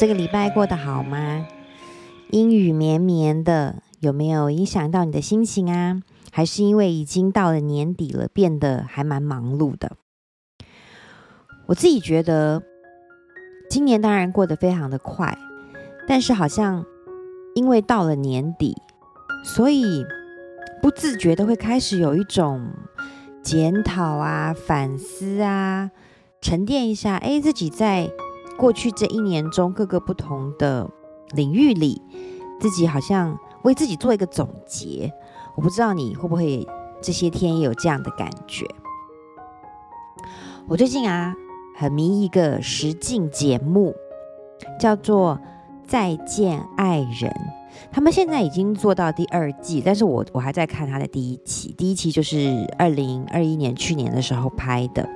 这个礼拜过得好吗？阴雨绵绵的，有没有影响到你的心情啊？还是因为已经到了年底了，变得还蛮忙碌的？我自己觉得，今年当然过得非常的快，但是好像因为到了年底，所以不自觉的会开始有一种检讨啊、反思啊、沉淀一下，哎，自己在。过去这一年中，各个不同的领域里，自己好像为自己做一个总结。我不知道你会不会这些天也有这样的感觉。我最近啊，很迷一个实境节目，叫做《再见爱人》。他们现在已经做到第二季，但是我我还在看他的第一期。第一期就是二零二一年去年的时候拍的。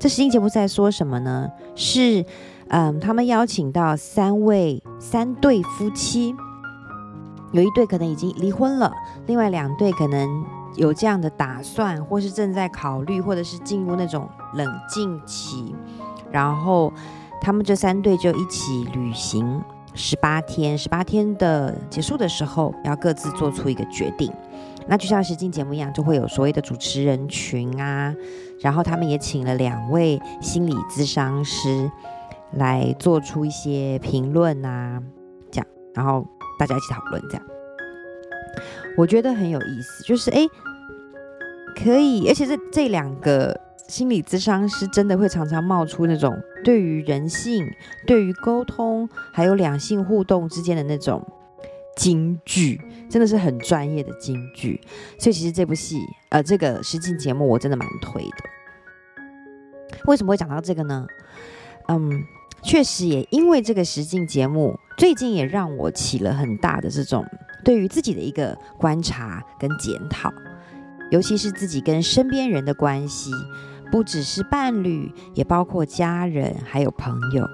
这实境节目在说什么呢？是。嗯，他们邀请到三位三对夫妻，有一对可能已经离婚了，另外两对可能有这样的打算，或是正在考虑，或者是进入那种冷静期。然后他们这三对就一起旅行十八天，十八天的结束的时候，要各自做出一个决定。那就像实境节目一样，就会有所谓的主持人群啊，然后他们也请了两位心理咨商师。来做出一些评论啊，这样，然后大家一起讨论，这样，我觉得很有意思。就是哎，可以，而且这这两个心理咨商师真的会常常冒出那种对于人性、对于沟通，还有两性互动之间的那种金句，真的是很专业的金句。所以其实这部戏，呃，这个实境节目我真的蛮推的。为什么会讲到这个呢？嗯。确实也因为这个实境节目，最近也让我起了很大的这种对于自己的一个观察跟检讨，尤其是自己跟身边人的关系，不只是伴侣，也包括家人还有朋友。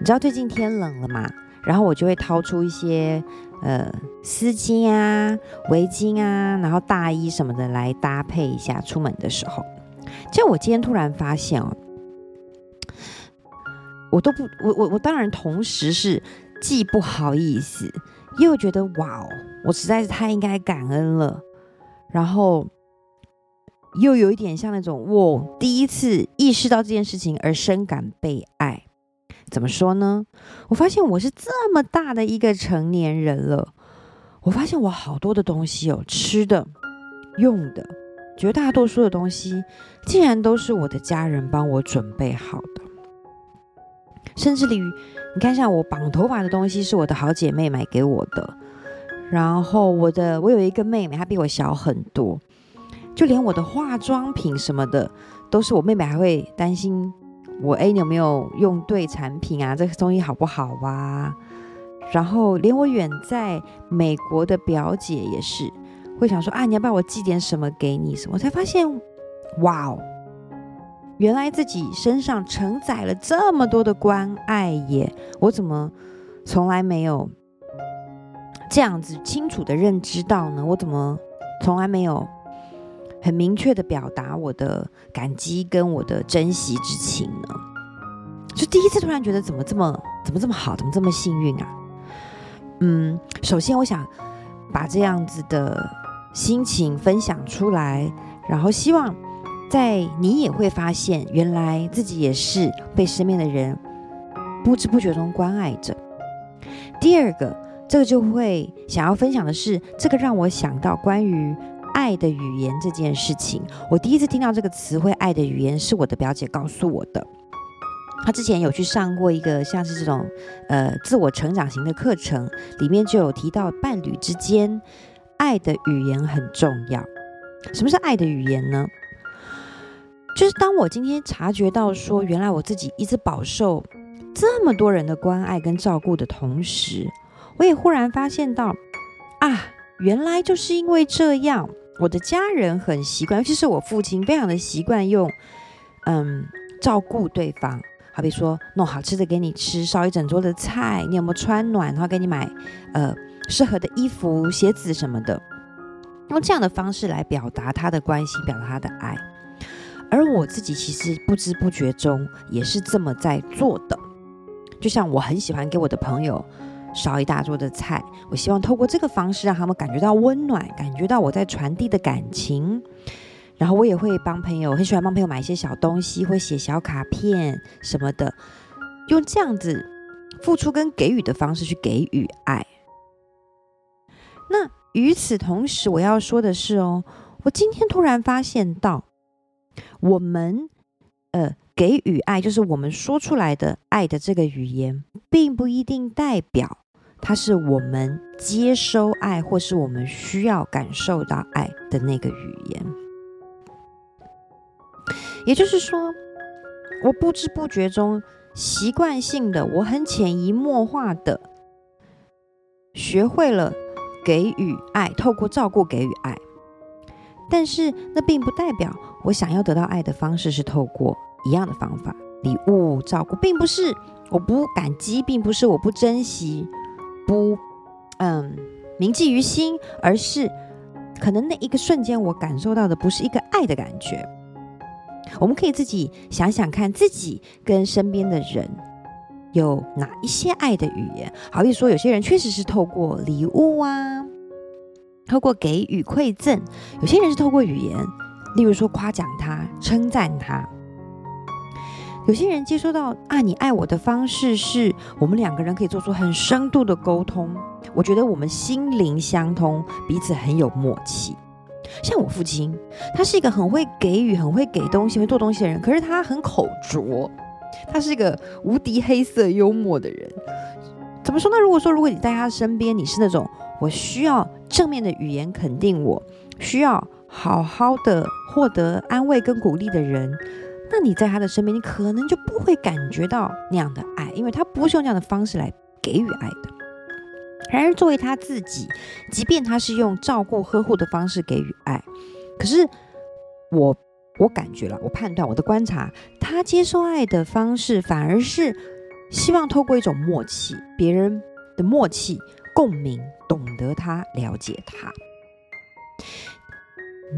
你知道最近天冷了嘛？然后我就会掏出一些呃丝巾啊、围巾啊，然后大衣什么的来搭配一下出门的时候。就我今天突然发现哦。我都不，我我我当然同时是既不好意思，又觉得哇哦，我实在是太应该感恩了，然后又有一点像那种我第一次意识到这件事情而深感被爱。怎么说呢？我发现我是这么大的一个成年人了，我发现我好多的东西哦，吃的、用的，绝大多数的东西，竟然都是我的家人帮我准备好的。甚至于，你看，像我绑头发的东西是我的好姐妹买给我的，然后我的我有一个妹妹，她比我小很多，就连我的化妆品什么的，都是我妹妹还会担心我，哎，你有没有用对产品啊？这个东西好不好啊？然后连我远在美国的表姐也是会想说啊，你要不要我寄点什么给你？什么？我才发现，哇哦！原来自己身上承载了这么多的关爱耶！我怎么从来没有这样子清楚的认知到呢？我怎么从来没有很明确的表达我的感激跟我的珍惜之情呢？就第一次突然觉得怎么这么怎么这么好，怎么这么幸运啊？嗯，首先我想把这样子的心情分享出来，然后希望。在你也会发现，原来自己也是被身边的人不知不觉中关爱着。第二个，这个就会想要分享的是，这个让我想到关于爱的语言这件事情。我第一次听到这个词汇“爱的语言”，是我的表姐告诉我的。她之前有去上过一个像是这种呃自我成长型的课程，里面就有提到伴侣之间爱的语言很重要。什么是爱的语言呢？就是当我今天察觉到说，原来我自己一直饱受这么多人的关爱跟照顾的同时，我也忽然发现到，啊，原来就是因为这样，我的家人很习惯，尤其是我父亲，非常的习惯用，嗯，照顾对方，好比说弄好吃的给你吃，烧一整桌的菜，你有没有穿暖，然后给你买，呃，适合的衣服、鞋子什么的，用这样的方式来表达他的关心，表达他的爱。而我自己其实不知不觉中也是这么在做的，就像我很喜欢给我的朋友烧一大桌的菜，我希望透过这个方式让他们感觉到温暖，感觉到我在传递的感情。然后我也会帮朋友，很喜欢帮朋友买一些小东西，会写小卡片什么的，用这样子付出跟给予的方式去给予爱。那与此同时，我要说的是哦，我今天突然发现到，我们呃给予爱，就是我们说出来的爱的这个语言，并不一定代表它是我们接收爱，或是我们需要感受到爱的那个语言。也就是说，我不知不觉中习惯性的，我很潜移默化的学会了给予爱，透过照顾给予爱。但是那并不代表我想要得到爱的方式是透过一样的方法，礼物、照顾，并不是我不感激，并不是我不珍惜，不嗯铭记于心，而是可能那一个瞬间我感受到的不是一个爱的感觉。我们可以自己想想看，自己跟身边的人有哪一些爱的语言。好比说，有些人确实是透过礼物啊，透过给予馈赠；有些人是透过语言，例如说夸奖他、称赞他。有些人接收到啊，你爱我的方式是我们两个人可以做出很深度的沟通。我觉得我们心灵相通，彼此很有默契。像我父亲，他是一个很会给予、很会给东西、会做东西的人，可是他很口拙，他是一个无敌黑色幽默的人。怎么说呢？如果说如果你在他身边，你是那种我需要正面的语言肯定我，需要好好的获得安慰跟鼓励的人，那你在他的身边，你可能就不会感觉到那样的爱，因为他不是用这样的方式来给予爱的。然而，作为他自己，即便他是用照顾、呵护的方式给予爱，可是我我感觉了，我判断，我的观察，他接受爱的方式反而是希望透过一种默契，别人的默契、共鸣，懂得他、了解他。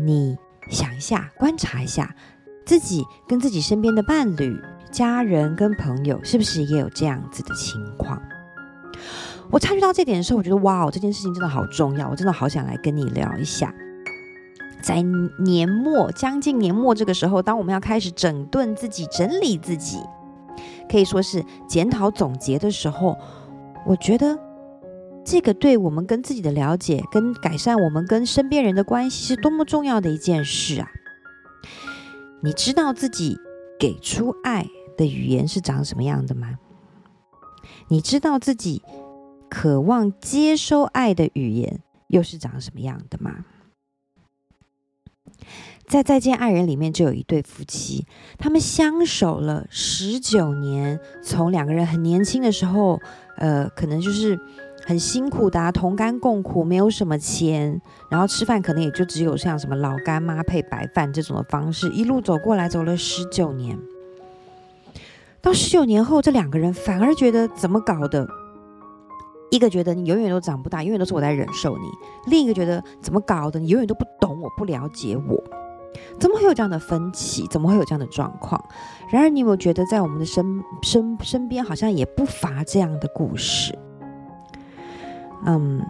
你想一下，观察一下自己跟自己身边的伴侣、家人跟朋友，是不是也有这样子的情况？我察觉到这点的时候，我觉得哇哦，这件事情真的好重要，我真的好想来跟你聊一下。在年末将近年末这个时候，当我们要开始整顿自己、整理自己，可以说是检讨总结的时候，我觉得这个对我们跟自己的了解、跟改善我们跟身边人的关系是多么重要的一件事啊！你知道自己给出爱的语言是长什么样的吗？你知道自己渴望接收爱的语言又是长什么样的吗？在《再见爱人》里面就有一对夫妻，他们相守了十九年，从两个人很年轻的时候，呃，可能就是很辛苦的啊，同甘共苦，没有什么钱，然后吃饭可能也就只有像什么老干妈配白饭这种的方式，一路走过来，走了十九年。到十九年后，这两个人反而觉得怎么搞的？一个觉得你永远都长不大，永远都是我在忍受你；另一个觉得怎么搞的，你永远都不懂我，不了解我。怎么会有这样的分歧？怎么会有这样的状况？然而，你有没有觉得在我们的身身身边，好像也不乏这样的故事？嗯，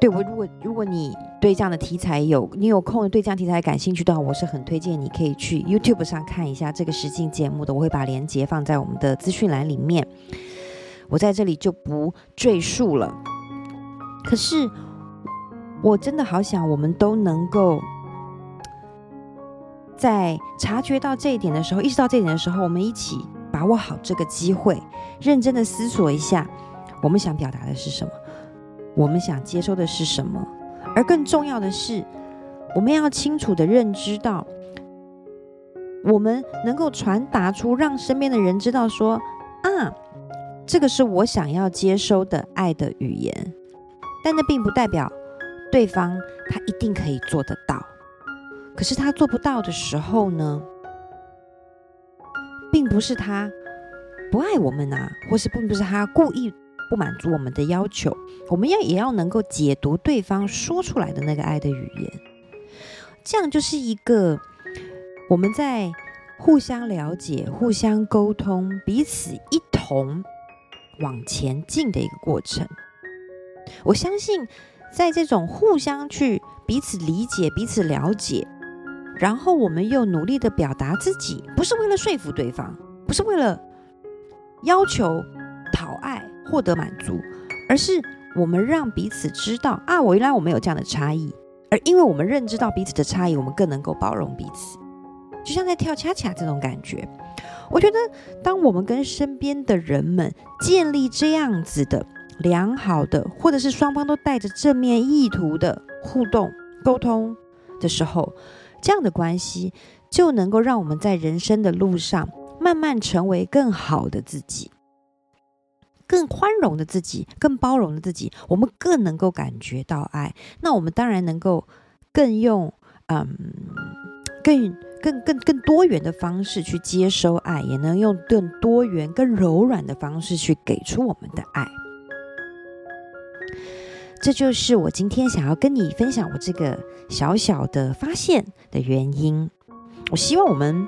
对，我如果如果你对这样的题材有你有空对这样题材感兴趣的话，我是很推荐你可以去 YouTube 上看一下这个实境节目的，我会把链接放在我们的资讯栏里面。我在这里就不赘述了。可是，我真的好想我们都能够在察觉到这一点的时候，意识到这一点的时候，我们一起把握好这个机会，认真的思索一下，我们想表达的是什么，我们想接收的是什么，而更重要的是，我们要清楚的认知到，我们能够传达出，让身边的人知道说啊。这个是我想要接收的爱的语言，但那并不代表对方他一定可以做得到。可是他做不到的时候呢，并不是他不爱我们啊，或是并不是他故意不满足我们的要求。我们要也要能够解读对方说出来的那个爱的语言，这样就是一个我们在互相了解、互相沟通、彼此一同。往前进的一个过程。我相信，在这种互相去彼此理解、彼此了解，然后我们又努力的表达自己，不是为了说服对方，不是为了要求、获得满足，而是我们让彼此知道啊，我原来我们有这样的差异，而因为我们认知到彼此的差异，我们更能够包容彼此。就像在跳恰恰这种感觉，我觉得当我们跟身边的人们建立这样子的良好的，或者是双方都带着正面意图的互动沟通的时候，这样的关系就能够让我们在人生的路上慢慢成为更好的自己，更宽容的自己，更包容的自己。我们更能够感觉到爱，那我们当然能够更用嗯更。更更更多元的方式去接收爱，也能用更多元、更柔软的方式去给出我们的爱。这就是我今天想要跟你分享我这个小小的发现的原因。我希望我们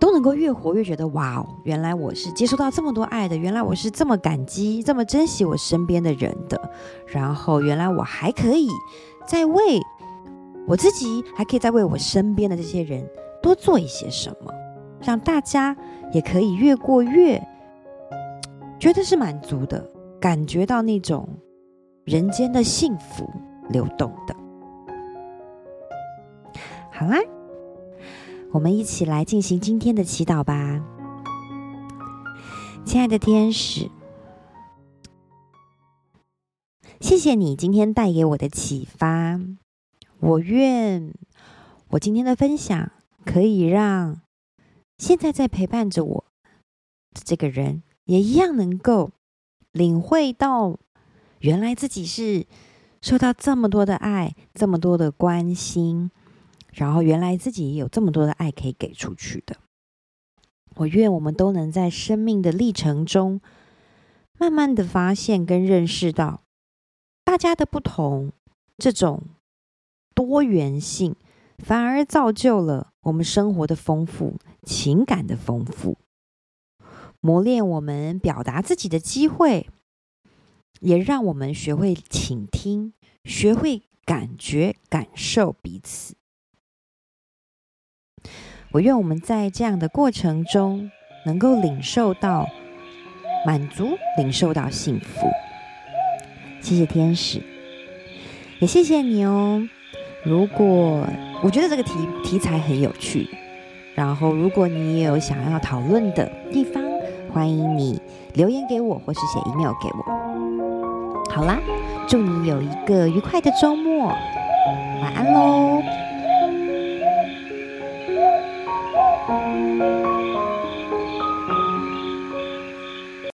都能够越活越觉得哇哦，原来我是接收到这么多爱的，原来我是这么感激、这么珍惜我身边的人的，然后原来我还可以在为。我自己还可以再为我身边的这些人多做一些什么，让大家也可以越过越觉得是满足的，感觉到那种人间的幸福流动的。好啦，我们一起来进行今天的祈祷吧，亲爱的天使，谢谢你今天带给我的启发。我愿我今天的分享可以让现在在陪伴着我的这个人也一样能够领会到，原来自己是受到这么多的爱，这么多的关心，然后原来自己也有这么多的爱可以给出去的。我愿我们都能在生命的历程中，慢慢的发现跟认识到大家的不同，这种。多元性反而造就了我们生活的丰富、情感的丰富，磨练我们表达自己的机会，也让我们学会倾听，学会感觉、感受彼此。我愿我们在这样的过程中，能够领受到满足，领受到幸福。谢谢天使，也谢谢你哦。如果我觉得这个题题材很有趣，然后如果你也有想要讨论的地方，欢迎你留言给我，或是写 email 给我。好啦，祝你有一个愉快的周末，晚安喽。